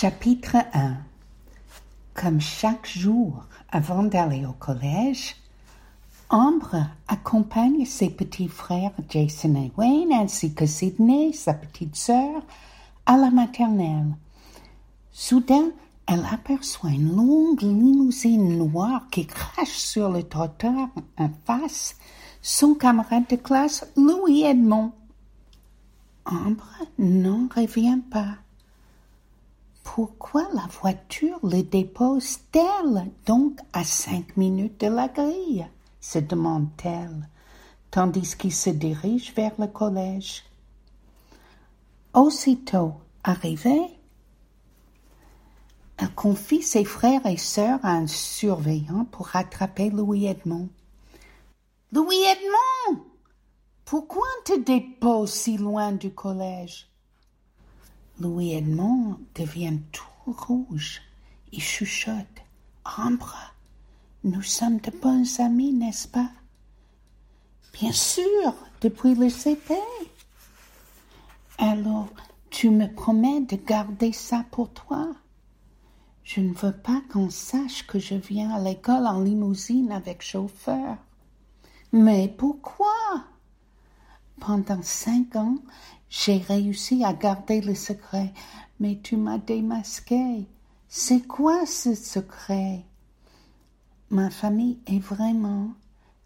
Chapitre 1 Comme chaque jour avant d'aller au collège, Ambre accompagne ses petits frères Jason et Wayne ainsi que Sydney, sa petite sœur, à la maternelle. Soudain, elle aperçoit une longue limousine noire qui crache sur le trottoir en face son camarade de classe Louis Edmond. Ambre n'en revient pas. Pourquoi la voiture le dépose-t-elle donc à cinq minutes de la grille? se demande-t-elle, tandis qu'il se dirige vers le collège. Aussitôt arrivé, elle confie ses frères et sœurs à un surveillant pour rattraper Louis Edmond. Louis Edmond, pourquoi te dépose si loin du collège? Louis Edmond devient tout rouge et chuchote. Ambre, nous sommes de bons amis, n'est-ce pas? Bien sûr, depuis le CP. Alors, tu me promets de garder ça pour toi? Je ne veux pas qu'on sache que je viens à l'école en limousine avec chauffeur. Mais pourquoi? Pendant cinq ans, j'ai réussi à garder le secret, mais tu m'as démasqué. C'est quoi ce secret? Ma famille est vraiment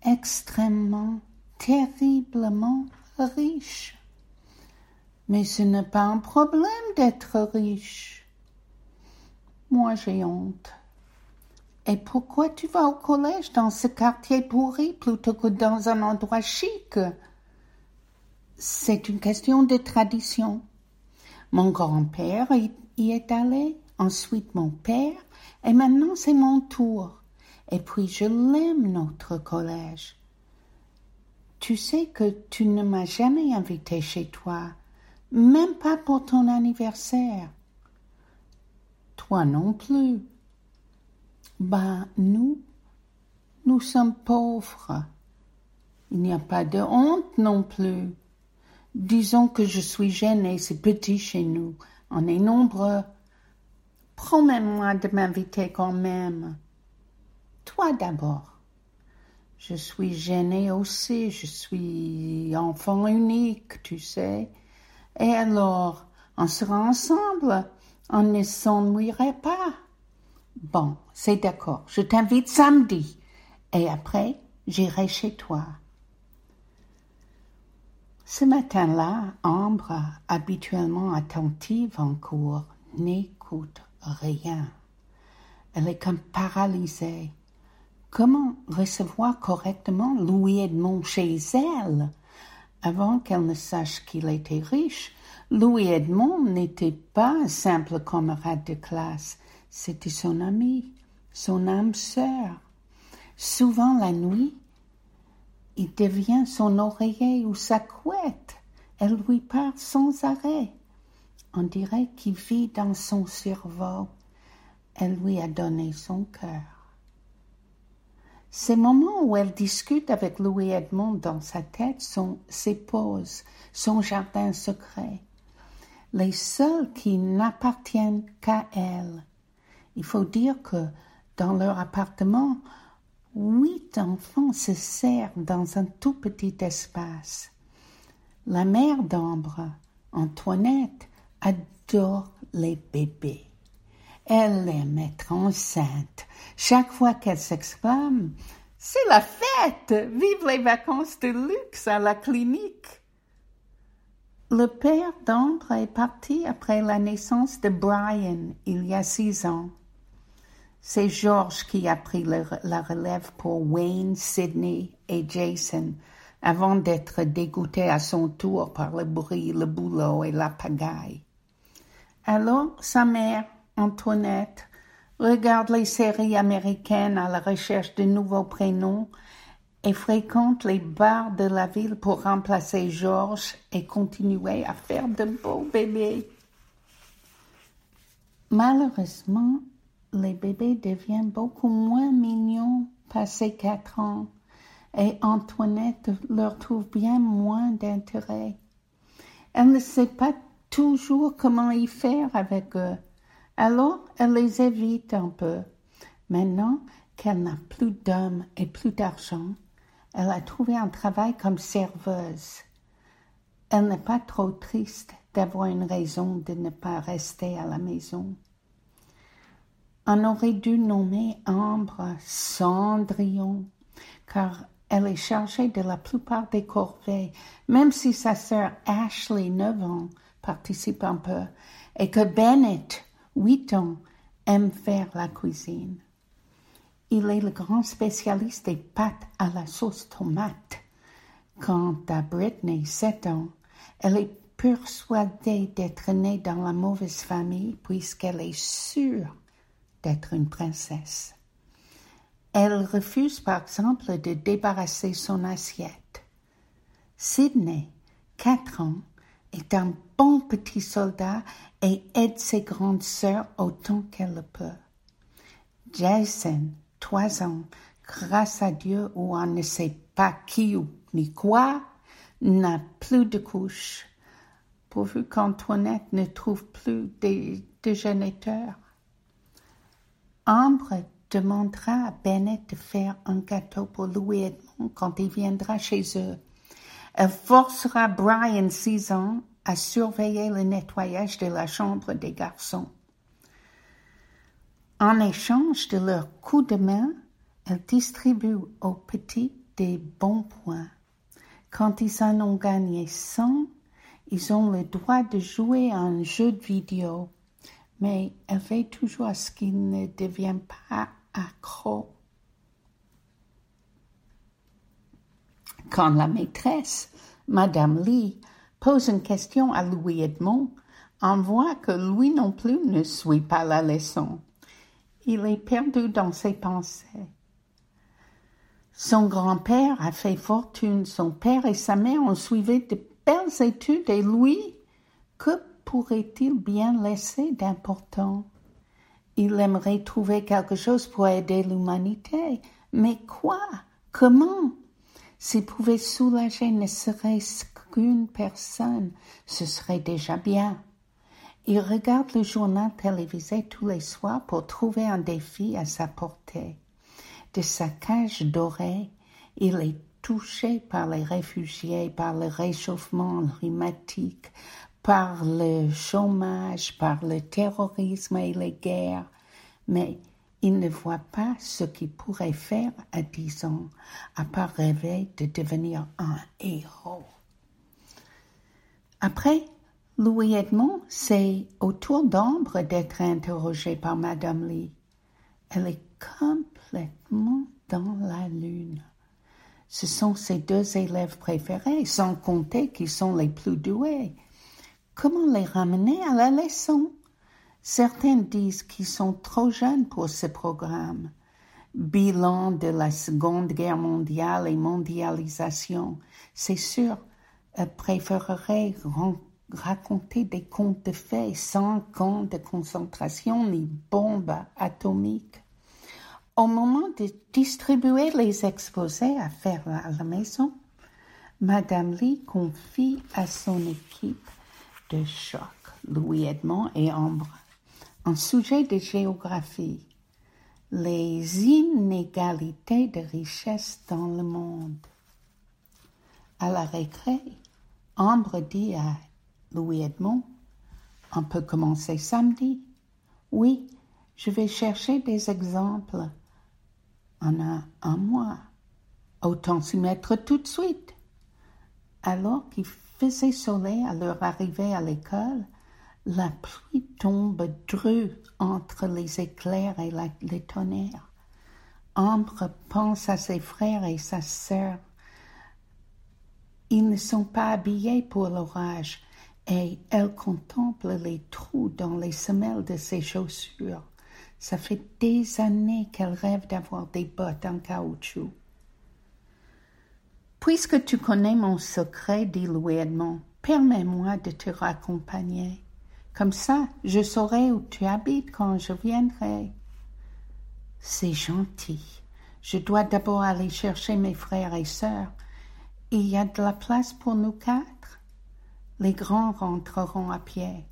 extrêmement, terriblement riche. Mais ce n'est pas un problème d'être riche. Moi, j'ai honte. Et pourquoi tu vas au collège dans ce quartier pourri plutôt que dans un endroit chic? C'est une question de tradition. Mon grand-père y est allé, ensuite mon père, et maintenant c'est mon tour. Et puis je l'aime, notre collège. Tu sais que tu ne m'as jamais invité chez toi, même pas pour ton anniversaire. Toi non plus. Bah, nous, nous sommes pauvres. Il n'y a pas de honte non plus. Disons que je suis gênée, c'est petit chez nous. On est nombreux. Promets-moi de m'inviter quand même. Toi d'abord. Je suis gênée aussi, je suis enfant unique, tu sais. Et alors, on sera ensemble, on ne s'ennuierait pas. Bon, c'est d'accord, je t'invite samedi, et après, j'irai chez toi. Ce matin-là, Ambre, habituellement attentive en cours, n'écoute rien. Elle est comme paralysée. Comment recevoir correctement Louis Edmond chez elle? Avant qu'elle ne sache qu'il était riche, Louis Edmond n'était pas un simple camarade de classe, c'était son ami, son âme sœur. Souvent la nuit, il devient son oreiller ou sa couette. Elle lui parle sans arrêt. On dirait qu'il vit dans son cerveau. Elle lui a donné son cœur. Ces moments où elle discute avec Louis Edmond dans sa tête sont ses pauses, son jardin secret, les seuls qui n'appartiennent qu'à elle. Il faut dire que dans leur appartement, huit enfants se serrent dans un tout petit espace. La mère d'Ambre, Antoinette, adore les bébés. Elle aime être enceinte. Chaque fois qu'elle s'exclame C'est la fête Vive les vacances de luxe à la clinique Le père d'Ambre est parti après la naissance de Brian il y a six ans. C'est George qui a pris la relève pour Wayne, Sydney et Jason avant d'être dégoûté à son tour par le bruit, le boulot et la pagaille. Alors sa mère, Antoinette, regarde les séries américaines à la recherche de nouveaux prénoms et fréquente les bars de la ville pour remplacer George et continuer à faire de beaux bébés. Malheureusement, les bébés deviennent beaucoup moins mignons passé quatre ans et Antoinette leur trouve bien moins d'intérêt. Elle ne sait pas toujours comment y faire avec eux. Alors, elle les évite un peu. Maintenant qu'elle n'a plus d'hommes et plus d'argent, elle a trouvé un travail comme serveuse. Elle n'est pas trop triste d'avoir une raison de ne pas rester à la maison. On aurait dû nommer Ambre Cendrillon, car elle est chargée de la plupart des corvées, même si sa sœur Ashley, 9 ans, participe un peu, et que Bennett, 8 ans, aime faire la cuisine. Il est le grand spécialiste des pâtes à la sauce tomate. Quant à Britney, 7 ans, elle est persuadée d'être née dans la mauvaise famille puisqu'elle est sûre d'être une princesse. Elle refuse par exemple de débarrasser son assiette. Sydney, 4 ans, est un bon petit soldat et aide ses grandes sœurs autant qu'elle le peut. Jason, trois ans, grâce à Dieu ou on ne sait pas qui ou ni quoi, n'a plus de couches, pourvu qu'Antoinette ne trouve plus des déjeunateurs. Ambre demandera à Bennett de faire un gâteau pour Louis Edmond quand il viendra chez eux. Elle forcera Brian, six ans, à surveiller le nettoyage de la chambre des garçons. En échange de leur coup de main, elle distribue aux petits des bons points. Quand ils en ont gagné cent, ils ont le droit de jouer à un jeu de vidéo, mais elle veille toujours ce qu'ils ne deviennent pas accros. Quand la maîtresse, Madame Lee, pose une question à Louis Edmond, on voit que lui non plus ne suit pas la leçon. Il est perdu dans ses pensées. Son grand-père a fait fortune, son père et sa mère ont suivi de belles études et lui, que pourrait-il bien laisser d'important? Il aimerait trouver quelque chose pour aider l'humanité. Mais quoi? Comment? S'il pouvait soulager ne serait-ce qu'une personne, ce serait déjà bien. Il regarde le journal télévisé tous les soirs pour trouver un défi à sa portée. De sa cage dorée, il est touché par les réfugiés, par le réchauffement climatique, par le chômage, par le terrorisme et les guerres, mais il ne voit pas ce qu'il pourrait faire à dix ans, à part rêver de devenir un héros. Après, Louis Edmond, c'est au tour d'ombre d'être interrogé par Madame Lee. Elle est complètement dans la lune. Ce sont ses deux élèves préférés, sans compter qu'ils sont les plus doués. Comment les ramener à la leçon? Certains disent qu'ils sont trop jeunes pour ce programme. Bilan de la Seconde Guerre mondiale et mondialisation. C'est sûr, préférerait raconter des contes de fées sans camp de concentration ni bombes atomiques. Au moment de distribuer les exposés à faire à la maison, Madame Lee confie à son équipe de choc, Louis Edmond et Ambre, un sujet de géographie, les inégalités de richesse dans le monde. À la récré, Ambre dit à Louis Edmond. On peut commencer samedi. Oui, je vais chercher des exemples. On a un mois. Autant s'y mettre tout de suite. Alors qu'il faisait soleil à leur arrivée à l'école, la pluie tombe drue entre les éclairs et les tonnerres. Ambre pense à ses frères et sa sœur. Ils ne sont pas habillés pour l'orage et elle contemple les trous dans les semelles de ses chaussures. Ça fait des années qu'elle rêve d'avoir des bottes en caoutchouc. Puisque tu connais mon secret, dit Louis Edmond, permets-moi de te raccompagner. Comme ça, je saurai où tu habites quand je viendrai. C'est gentil. Je dois d'abord aller chercher mes frères et sœurs. Il y a de la place pour nous quatre? Les grands rentreront à pied.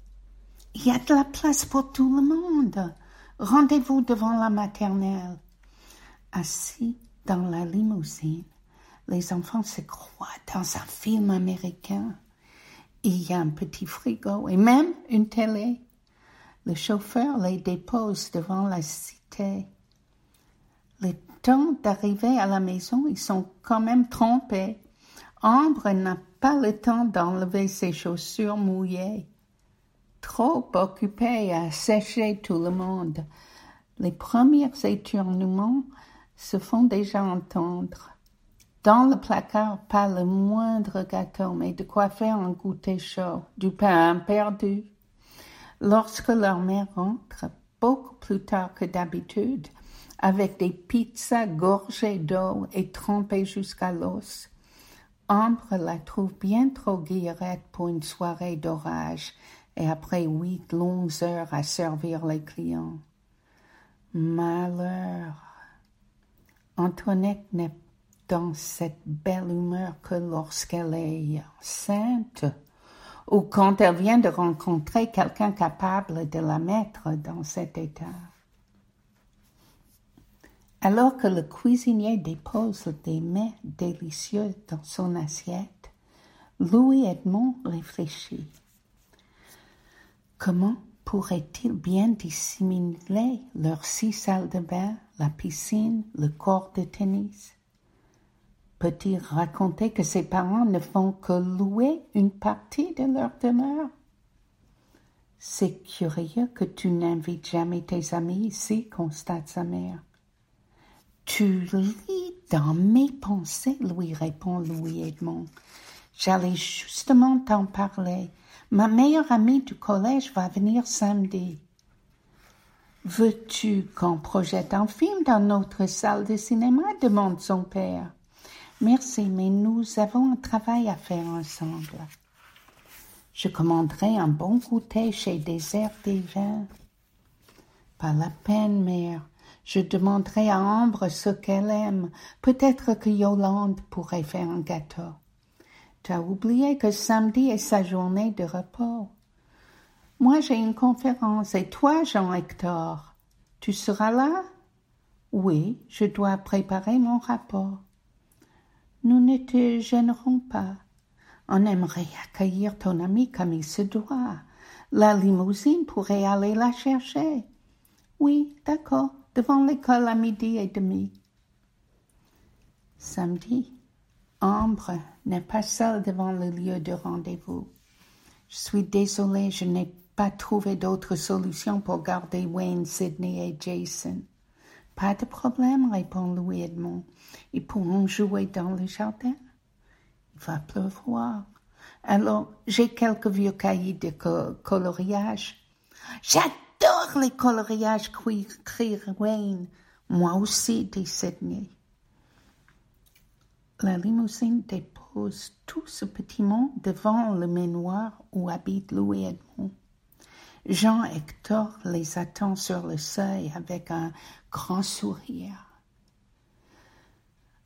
il y a de la place pour tout le monde. Rendez-vous devant la maternelle. Assis dans la limousine, les enfants se croient dans un film américain. Il y a un petit frigo et même une télé. Le chauffeur les dépose devant la cité. Le temps d'arriver à la maison, ils sont quand même trompés. Ambre n'a pas le temps d'enlever ses chaussures mouillées. Trop occupée à sécher tout le monde. Les premiers étournements se font déjà entendre. Dans le placard, pas le moindre gâteau, mais de quoi faire un goûter chaud, du pain perdu. Lorsque leur mère rentre, beaucoup plus tard que d'habitude, avec des pizzas gorgées d'eau et trempées jusqu'à l'os, Ambre la trouve bien trop guillerette pour une soirée d'orage et après huit longues heures à servir les clients. Malheur. Antoinette n'est dans cette belle humeur que lorsqu'elle est enceinte ou quand elle vient de rencontrer quelqu'un capable de la mettre dans cet état. Alors que le cuisinier dépose des mets délicieux dans son assiette, Louis Edmond réfléchit. Comment pourrait-il bien dissimuler leurs six salles de bain, la piscine, le court de tennis? Peut-il raconter que ses parents ne font que louer une partie de leur demeure? C'est curieux que tu n'invites jamais tes amis ici, constate sa mère. Tu lis dans mes pensées, lui répond Louis Edmond. J'allais justement t'en parler. Ma meilleure amie du collège va venir samedi. Veux-tu qu'on projette un film dans notre salle de cinéma? demande son père. Merci, mais nous avons un travail à faire ensemble. Je commanderai un bon goûter chez Désert des Vins. Pas la peine, mère. Je demanderai à Ambre ce qu'elle aime. Peut-être que Yolande pourrait faire un gâteau. Tu as oublié que samedi est sa journée de repos. Moi, j'ai une conférence et toi, Jean-Hector, tu seras là? Oui, je dois préparer mon rapport. Nous ne te gênerons pas. On aimerait accueillir ton ami comme il se doit. La limousine pourrait aller la chercher. Oui, d'accord, devant l'école à midi et demi. Samedi, Ambre n'est pas seule devant le lieu de rendez-vous. Je suis désolée, je n'ai pas trouvé d'autre solution pour garder Wayne, Sydney et Jason. Pas de problème, répond Louis Edmond. Ils pourront jouer dans le jardin. Il va pleuvoir. Alors, j'ai quelques vieux cahiers de coloriage. J'adore les coloriages, crie Wayne. Moi aussi, dit Sydney. La limousine dépose tout ce petit monde devant le manoir où habite Louis Edmond. Jean Hector les attend sur le seuil avec un grand sourire.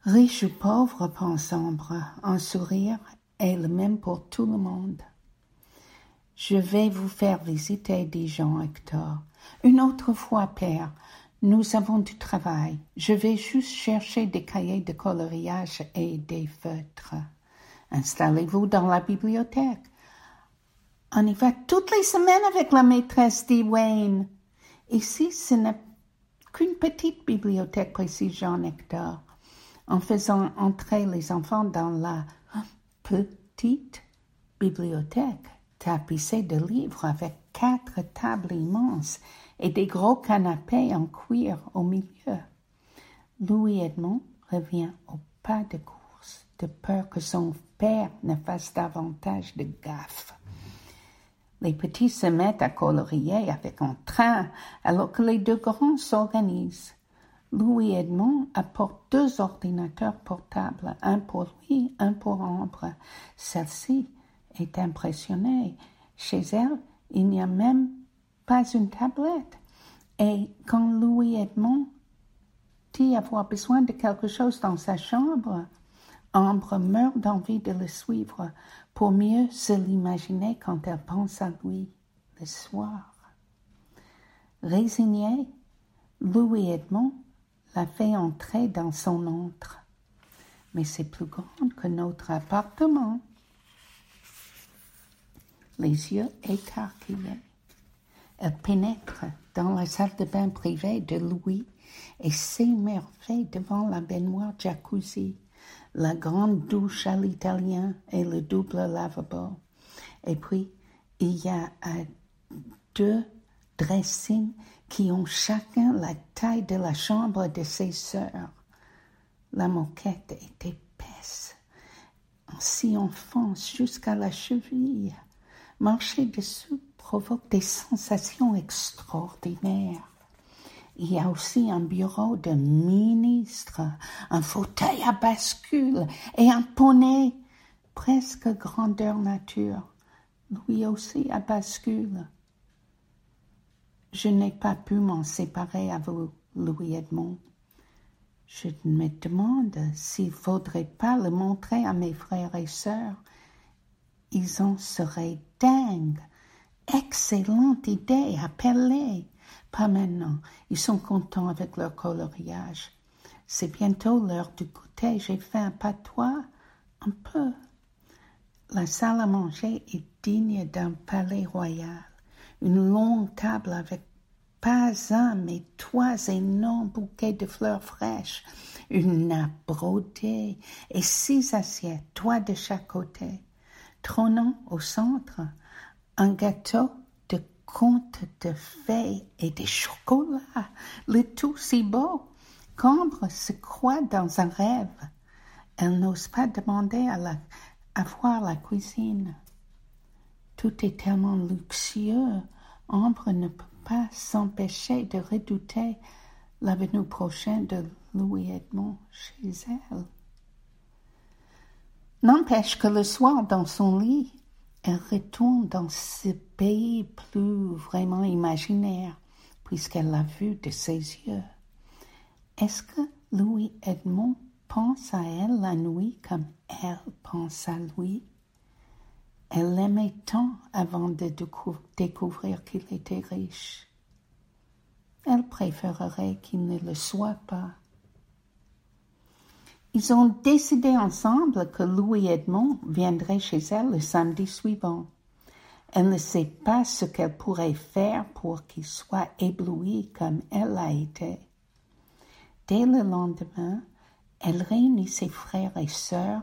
Riche ou pauvre, pense Ambre, un sourire est le même pour tout le monde. Je vais vous faire visiter, dit Jean Hector. Une autre fois, père, nous avons du travail. Je vais juste chercher des cahiers de coloriage et des feutres. Installez-vous dans la bibliothèque. On y va toutes les semaines avec la maîtresse, dit Wayne. Ici, ce n'est qu'une petite bibliothèque, précise Jean Hector, en faisant entrer les enfants dans la petite bibliothèque tapissée de livres avec quatre tables immenses et des gros canapés en cuir au milieu. Louis Edmond revient au pas de course, de peur que son père ne fasse davantage de gaffes. Les petits se mettent à colorier avec un train alors que les deux grands s'organisent. Louis Edmond apporte deux ordinateurs portables, un pour lui, un pour Ambre. Celle-ci est impressionnée. Chez elle, il n'y a même pas une tablette. Et quand Louis Edmond dit avoir besoin de quelque chose dans sa chambre, Ambre meurt d'envie de le suivre pour mieux se l'imaginer quand elle pense à lui. le soir. Résigné, Louis Edmond l'a fait entrer dans son antre. Mais c'est plus grand que notre appartement. Les yeux écarquillés, elle pénètre dans la salle de bain privée de Louis et s'émerveille devant la baignoire jacuzzi, la grande douche à l'italien et le double lavabo. Et puis, il y a euh, deux dressings qui ont chacun la taille de la chambre de ses sœurs. La moquette est épaisse. On s'y enfonce jusqu'à la cheville. Marcher dessous provoque des sensations extraordinaires. Il y a aussi un bureau de ministre, un fauteuil à bascule et un poney, presque grandeur nature, lui aussi à bascule. Je n'ai pas pu m'en séparer vous, Louis Edmond. Je me demande s'il faudrait pas le montrer à mes frères et sœurs. Ils en seraient dingues. Excellente idée, appelez. Pas maintenant. Ils sont contents avec leur coloriage. C'est bientôt l'heure du goûter. J'ai fait un patois. Un peu. La salle à manger est digne d'un palais royal. Une longue table avec pas un, mais trois énormes bouquets de fleurs fraîches, une nappe brodée et six assiettes, trois de chaque côté. Trônant au centre, un gâteau contes de fées et des chocolats, le tout si beau qu'Ambre se croit dans un rêve. Elle n'ose pas demander à voir la cuisine. Tout est tellement luxueux, Ambre ne peut pas s'empêcher de redouter la venue prochaine de Louis Edmond chez elle. N'empêche que le soir dans son lit, elle retourne dans ce pays plus vraiment imaginaire, puisqu'elle l'a vu de ses yeux. Est-ce que Louis Edmond pense à elle la nuit comme elle pense à lui? Elle l'aimait tant avant de découvrir qu'il était riche. Elle préférerait qu'il ne le soit pas. Ils ont décidé ensemble que Louis Edmond viendrait chez elle le samedi suivant. Elle ne sait pas ce qu'elle pourrait faire pour qu'il soit ébloui comme elle l'a été. Dès le lendemain, elle réunit ses frères et sœurs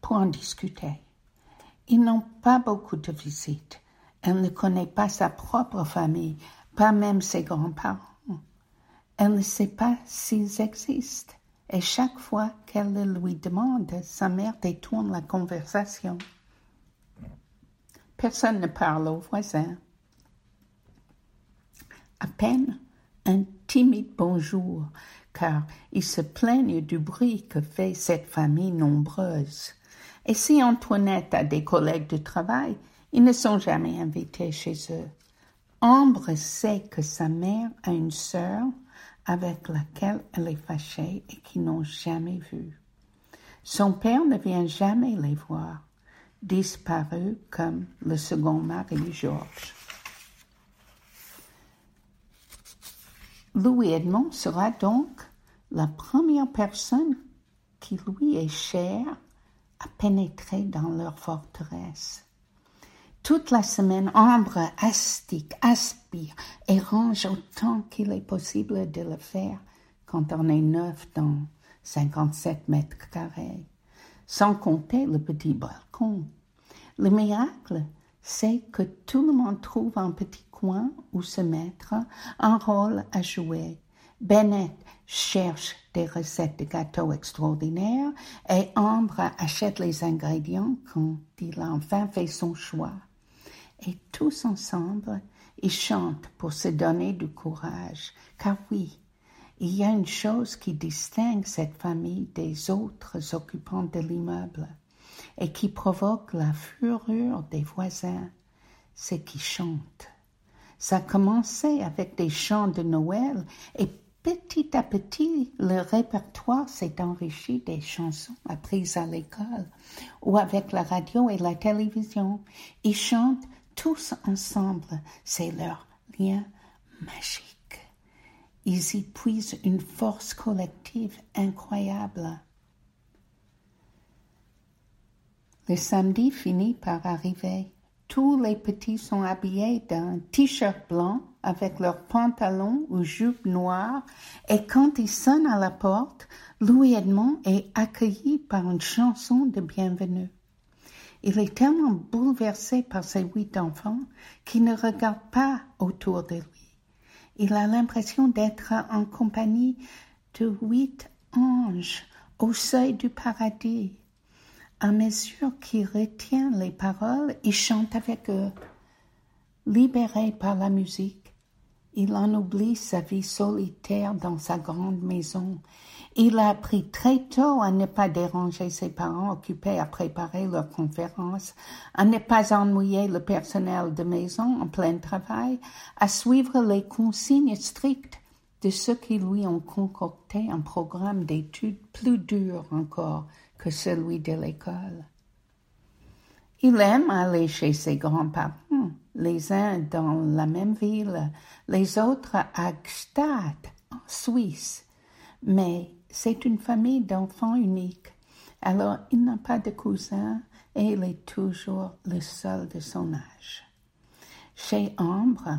pour en discuter. Ils n'ont pas beaucoup de visites. Elle ne connaît pas sa propre famille, pas même ses grands-parents. Elle ne sait pas s'ils existent et chaque fois qu'elle le lui demande, sa mère détourne la conversation. Personne ne parle aux voisins. À peine un timide bonjour, car ils se plaignent du bruit que fait cette famille nombreuse. Et si Antoinette a des collègues de travail, ils ne sont jamais invités chez eux. Ambre sait que sa mère a une sœur avec laquelle elle est fâchée et qui n'ont jamais vu. Son père ne vient jamais les voir, disparu comme le second mari Georges. Louis Edmond sera donc la première personne qui lui est chère à pénétrer dans leur forteresse. Toute la semaine, Ambre astique, aspire et range autant qu'il est possible de le faire quand on est neuf dans 57 mètres carrés, sans compter le petit balcon. Le miracle, c'est que tout le monde trouve un petit coin où se mettre, un rôle à jouer. Bennett cherche des recettes de gâteaux extraordinaires et Ambre achète les ingrédients quand il a enfin fait son choix et tous ensemble, ils chantent pour se donner du courage. Car oui, il y a une chose qui distingue cette famille des autres occupants de l'immeuble et qui provoque la fureur des voisins, c'est qu'ils chantent. Ça a commencé avec des chants de Noël et petit à petit, le répertoire s'est enrichi des chansons apprises à l'école ou avec la radio et la télévision. Ils chantent tous ensemble, c'est leur lien magique. Ils y puisent une force collective incroyable. Le samedi finit par arriver. Tous les petits sont habillés d'un t-shirt blanc avec leurs pantalons ou jupes noires et quand ils sonnent à la porte, Louis Edmond est accueilli par une chanson de bienvenue. Il est tellement bouleversé par ses huit enfants qu'il ne regarde pas autour de lui. Il a l'impression d'être en compagnie de huit anges au seuil du paradis. À mesure qu'il retient les paroles, il chante avec eux. Libéré par la musique, il en oublie sa vie solitaire dans sa grande maison. Il a appris très tôt à ne pas déranger ses parents occupés à préparer leur conférence, à ne pas ennuyer le personnel de maison en plein travail, à suivre les consignes strictes de ceux qui lui ont concocté un programme d'études plus dur encore que celui de l'école. Il aime aller chez ses grands-parents, les uns dans la même ville, les autres à Gstaad, en Suisse. Mais c'est une famille d'enfants uniques, alors il n'a pas de cousins et il est toujours le seul de son âge. Chez Ambre,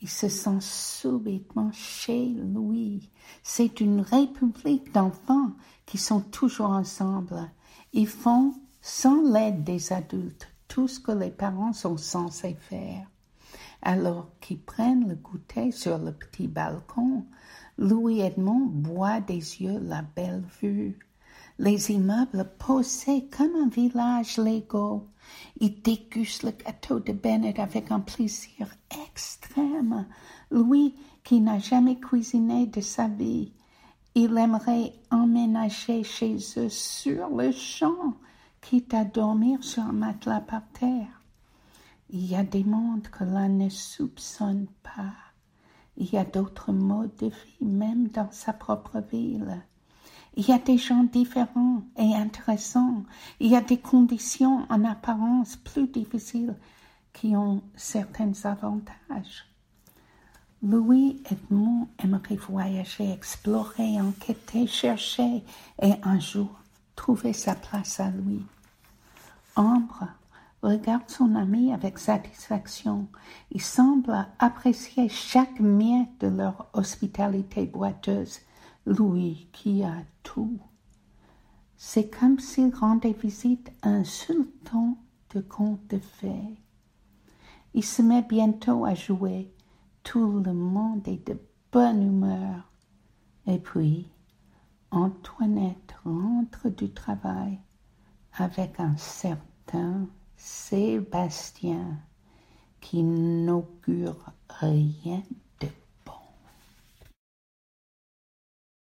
il se sent subitement chez lui. C'est une république d'enfants qui sont toujours ensemble. Ils font, sans l'aide des adultes, tout ce que les parents sont censés faire. Alors qu'ils prennent le goûter sur le petit balcon, Louis Edmond boit des yeux la belle vue. Les immeubles posés comme un village Lego. Il déguste le gâteau de Bennett avec un plaisir extrême. Lui qui n'a jamais cuisiné de sa vie, il aimerait emménager chez eux sur le champ, quitte à dormir sur un matelas par terre. Il y a des mondes que l'on ne soupçonne pas. Il y a d'autres modes de vie, même dans sa propre ville. Il y a des gens différents et intéressants. Il y a des conditions en apparence plus difficiles qui ont certains avantages. Louis Edmond aimerait voyager, explorer, enquêter, chercher et un jour trouver sa place à lui. Ambre regarde son ami avec satisfaction. Il semble apprécier chaque miette de leur hospitalité boiteuse. Louis qui a tout. C'est comme s'il rendait visite à un sultan de contes de fées. Il se met bientôt à jouer tout le monde est de bonne humeur. Et puis, Antoinette rentre du travail avec un certain Sébastien qui n'augure rien